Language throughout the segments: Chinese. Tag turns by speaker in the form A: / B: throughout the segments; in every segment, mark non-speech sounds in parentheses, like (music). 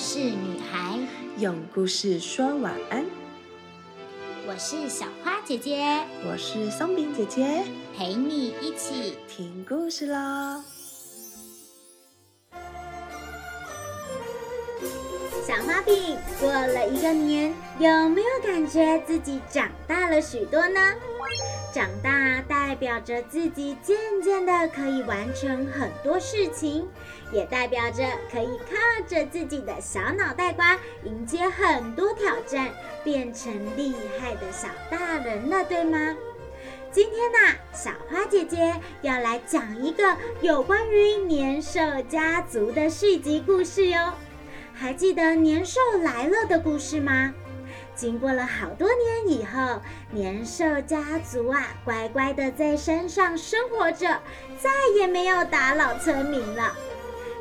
A: 事女孩，
B: 用故事说晚安。
A: 我是小花姐姐，
B: 我是松饼姐姐，
A: 陪你一起
B: 听故事喽。
C: 小花饼过了一个年，有没有感觉自己长大了许多呢？长大代表着自己渐渐的可以完成很多事情，也代表着可以靠着自己的小脑袋瓜迎接很多挑战，变成厉害的小大人了，对吗？今天呢，小花姐姐要来讲一个有关于年兽家族的续集故事哟。还记得年兽来了的故事吗？经过了好多年以后，年兽家族啊，乖乖的在山上生活着，再也没有打扰村民了。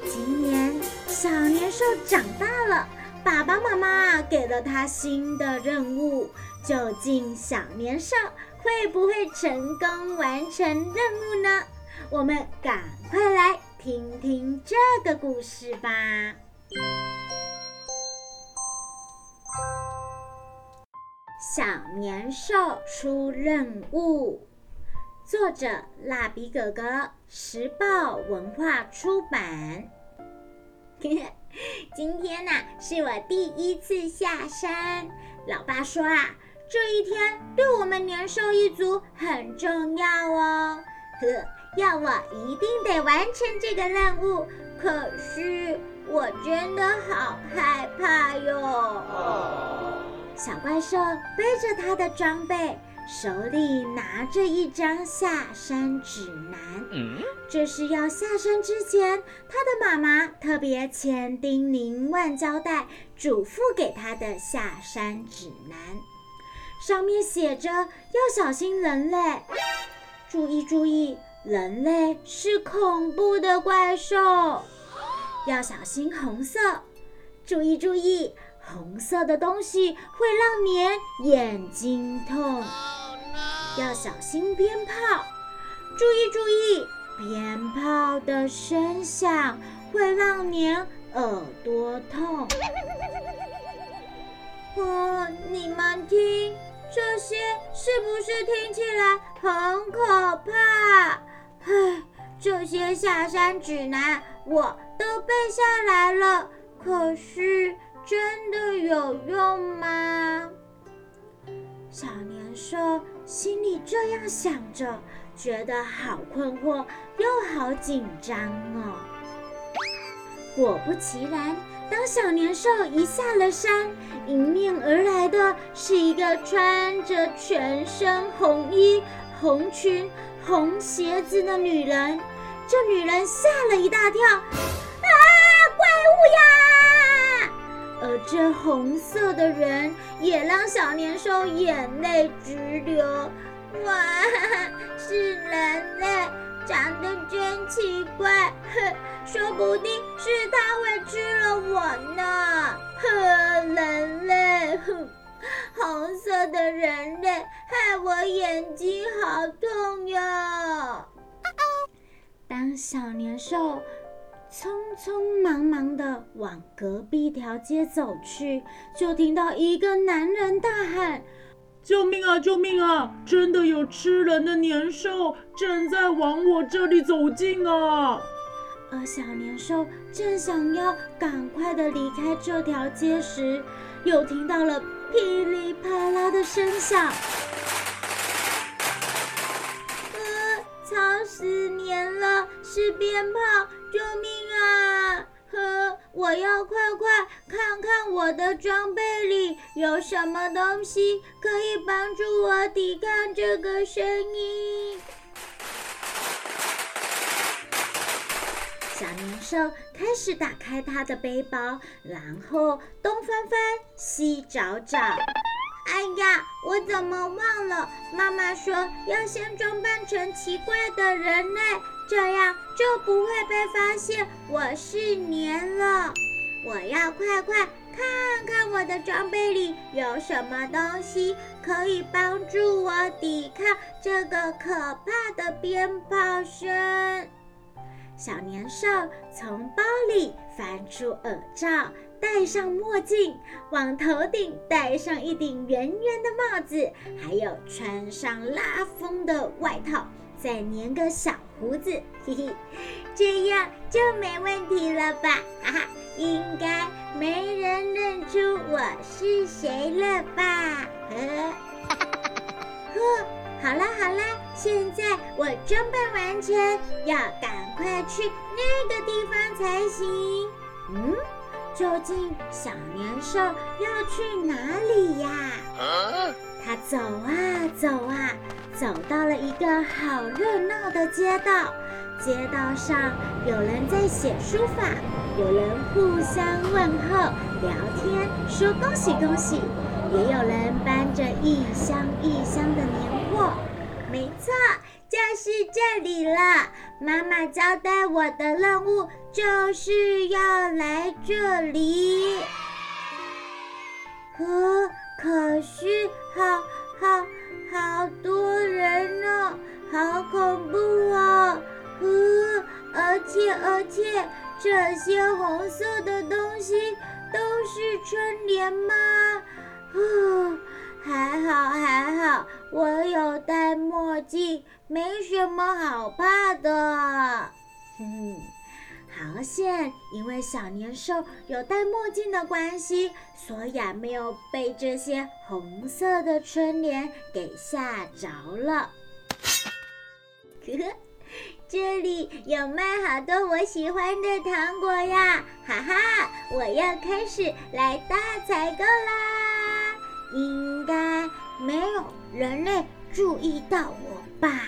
C: 今年小年兽长大了，爸爸妈妈给了他新的任务，究竟小年兽会不会成功完成任务呢？我们赶快来听听这个故事吧。小年兽出任务，作者蜡笔哥哥，时报文化出版。(laughs) 今天呢，是我第一次下山。老爸说啊，这一天对我们年兽一族很重要哦，呵，(laughs) 要我一定得完成这个任务。可是我真的好害怕哟。小怪兽背着他的装备，手里拿着一张下山指南。嗯，这是要下山之前，他的妈妈特别千叮咛万交代，嘱咐给他的下山指南。上面写着要小心人类，注意注意，人类是恐怖的怪兽，要小心红色，注意注意。红色的东西会让您眼睛痛，要小心鞭炮，注意注意，鞭炮的声响会让您耳朵痛。哦，你们听，这些是不是听起来很可怕？唉，这些下山指南我都背下来了，可是。真的有用吗？小年兽心里这样想着，觉得好困惑又好紧张哦。果不其然，当小年兽一下了山，迎面而来的是一个穿着全身红衣、红裙、红鞋子的女人。这女人吓了一大跳，这红色的人也让小年兽眼泪直流。哇，(laughs) 是人类，长得真奇怪，哼，说不定是他会吃了我呢。(laughs) 呵，人类，哼，红色的人类害我眼睛好痛哟。当小年兽。匆匆忙忙地往隔壁一条街走去，就听到一个男人大喊：“
D: 救命啊！救命啊！真的有吃人的年兽正在往我这里走近啊！”
C: 而小年兽正想要赶快的离开这条街时，又听到了噼里啪啦的声响。呃，吵死年了，是鞭炮！救命啊！呵，我要快快看看我的装备里有什么东西可以帮助我抵抗这个声音。小年兽开始打开他的背包，然后东翻翻，西找找。哎呀，我怎么忘了？妈妈说要先装扮成奇怪的人类。这样就不会被发现我是年了。我要快快看看我的装备里有什么东西可以帮助我抵抗这个可怕的鞭炮声。小年兽从包里翻出耳罩，戴上墨镜，往头顶戴上一顶圆圆的帽子，还有穿上拉风的外套，再粘个小胡子，(laughs) 嘿嘿，这样就没问题了吧？(laughs) 哈哈，应该没人认出我是谁了吧？(laughs) 呵，呵，好了好了，现在我装扮完成，要赶快去那个地方才行。嗯，究竟小年兽要去哪里呀？他走啊走啊，走到了一个好热闹的街道。街道上有人在写书法，有人互相问候、聊天，说恭喜恭喜，也有人搬着一箱一箱的年货。没错，就是这里了。妈妈交代我的任务就是要来这里。呵，可是好好好多人呢，好恐怖哦！呵，而且而且这些红色的东西都是春联吗？还好还好，我有戴墨镜，没什么好怕的。哼，(laughs) 好险，因为小年兽有戴墨镜的关系，所以啊没有被这些红色的春联给吓着了。呵呵。这里有卖好多我喜欢的糖果呀！哈哈，我要开始来大采购啦！应该没有人类注意到我吧？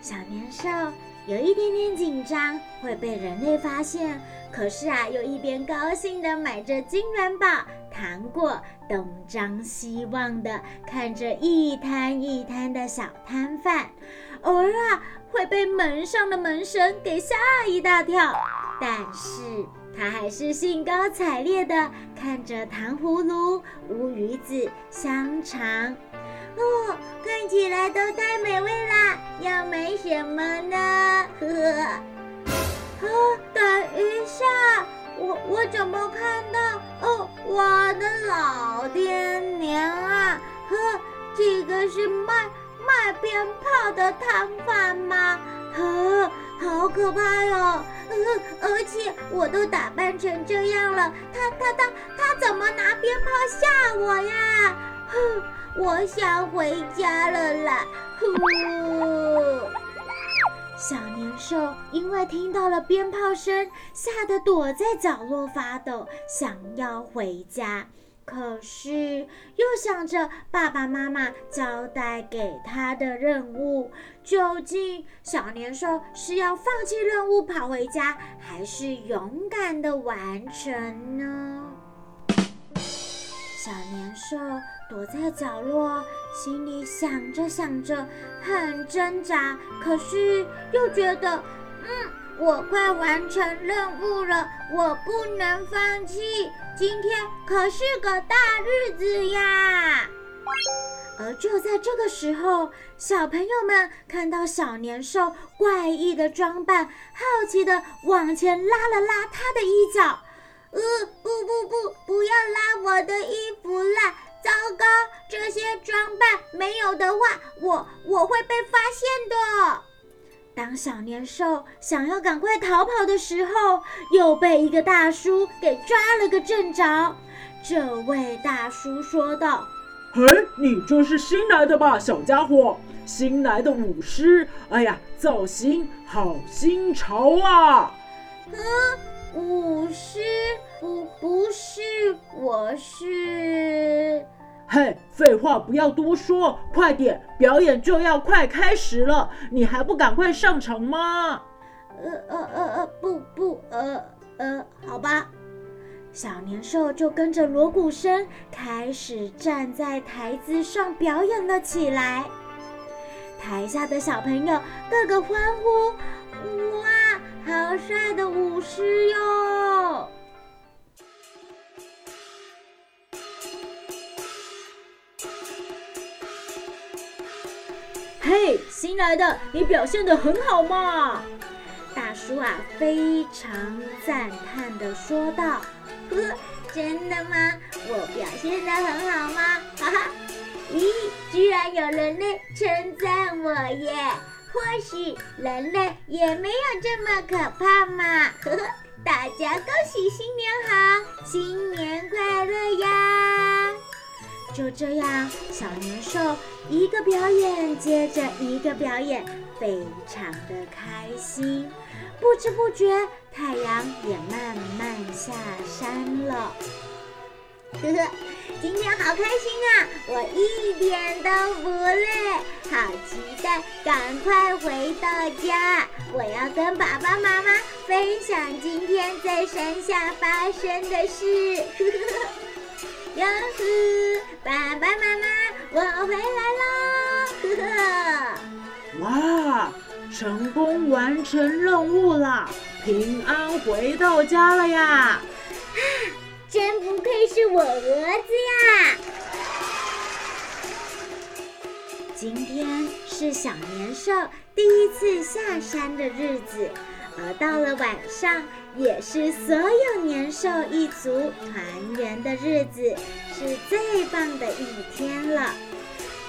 C: 小年兽有一点点紧张，会被人类发现。可是啊，又一边高兴的买着金元宝、糖果，东张西望的看着一摊一摊的小摊贩。偶尔啊，会被门上的门神给吓一大跳，但是他还是兴高采烈的看着糖葫芦、乌鱼子、香肠。哦，看起来都太美味啦！要买什么呢？呵呵。啊，等一下，我我怎么看到？哦，我的老天娘啊！呵，这个是卖。卖鞭炮的摊贩吗？呵，好可怕哟！呃，而且我都打扮成这样了，他他他他怎么拿鞭炮吓我呀？哼，我想回家了啦！呼！小年兽因为听到了鞭炮声，吓得躲在角落发抖，想要回家。可是又想着爸爸妈妈交代给他的任务，究竟小年兽是要放弃任务跑回家，还是勇敢的完成呢？小年兽躲在角落，心里想着想着，很挣扎，可是又觉得，嗯。我快完成任务了，我不能放弃。今天可是个大日子呀！而就在这个时候，小朋友们看到小年兽怪异的装扮，好奇的往前拉了拉他的衣角。呃，不不不，不要拉我的衣服啦！糟糕，这些装扮没有的话，我我会被发现的。当小年兽想要赶快逃跑的时候，又被一个大叔给抓了个正着。这位大叔说道：“
D: 嘿，你这是新来的吧，小家伙？新来的舞狮？哎呀，造型好新潮啊！”“
C: 嗯，舞狮？不，不是，我是……”
D: 嘿，废话不要多说，快点，表演就要快开始了，你还不赶快上场吗？
C: 呃呃呃呃，不不，呃呃，好吧。小年兽就跟着锣鼓声开始站在台子上表演了起来。台下的小朋友个个欢呼：“哇，好帅的舞狮哟！”
D: 嘿，新来的，你表现得很好嘛！
C: 大叔啊，非常赞叹地说道：“呵真的吗？我表现得很好吗？哈哈！咦，居然有人类称赞我耶！或许人类也没有这么可怕嘛！呵呵，大家恭喜新年好，新年快乐呀！就这样，小年兽一个表演接着一个表演，非常的开心。不知不觉，太阳也慢慢下山了。呵呵，今天好开心啊！我一点都不累，好期待赶快回到家。我要跟爸爸妈妈分享今天在山下发生的事。呵呵，哟呵，爸爸妈妈，我回来啦！
D: 呵呵，哇，成功完成任务了，平安回到家了呀！
C: 啊 (laughs) 真不愧是我儿子呀！今天是小年兽第一次下山的日子，而到了晚上，也是所有年兽一族团圆的日子，是最棒的一天了。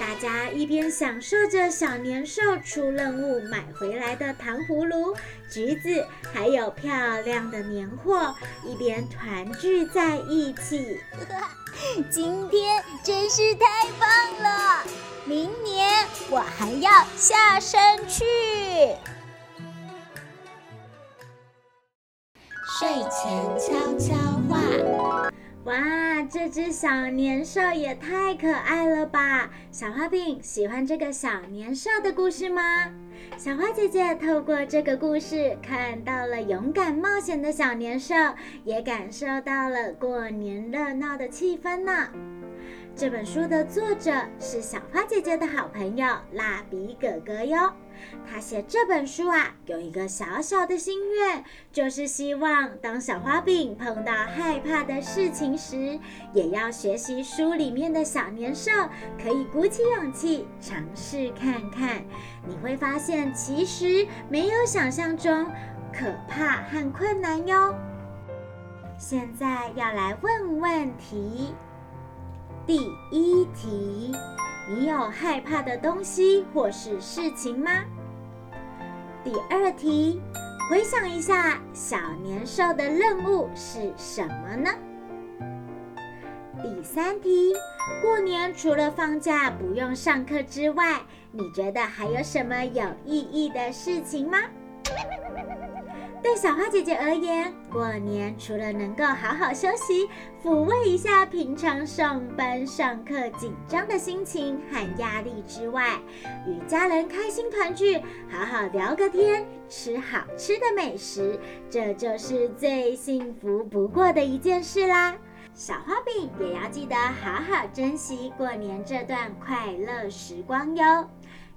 C: 大家一边享受着小年兽出任务买回来的糖葫芦、橘子，还有漂亮的年货，一边团聚在一起。(laughs) 今天真是太棒了！明年我还要下山去。
A: 睡前悄悄话。
C: 哇，这只小年兽也太可爱了吧！小花饼喜欢这个小年兽的故事吗？小花姐姐透过这个故事，看到了勇敢冒险的小年兽，也感受到了过年热闹的气氛呢。这本书的作者是小花姐姐的好朋友蜡笔哥哥哟。他写这本书啊，有一个小小的心愿，就是希望当小花饼碰到害怕的事情时，也要学习书里面的小年兽，可以鼓起勇气尝试看看。你会发现，其实没有想象中可怕和困难哟。现在要来问问题。第一题。你有害怕的东西或是事情吗？第二题，回想一下小年兽的任务是什么呢？第三题，过年除了放假不用上课之外，你觉得还有什么有意义的事情吗？对小花姐姐而言，过年除了能够好好休息，抚慰一下平常上班上课紧张的心情和压力之外，与家人开心团聚，好好聊个天，吃好吃的美食，这就是最幸福不过的一件事啦。小花饼也要记得好好珍惜过年这段快乐时光哟。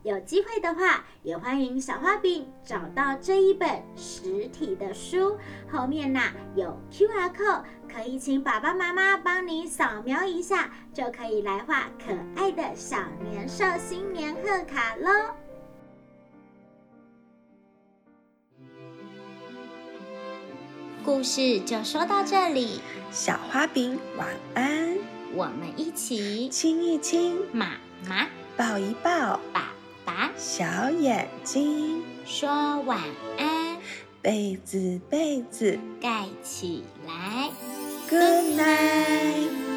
C: 有机会的话，也欢迎小花饼找到这一本实体的书，后面呐有 Q R code，可以请爸爸妈妈帮你扫描一下，就可以来画可爱的小年兽新年贺卡喽。
A: 故事就说到这里，
B: 小花饼晚安，
A: 我们一起
B: 亲一亲
A: 妈妈，
B: 抱一抱
A: 爸。把
B: 小眼睛。
A: 说晚安，
B: 被子被子。
A: 盖起来
B: ，Good night。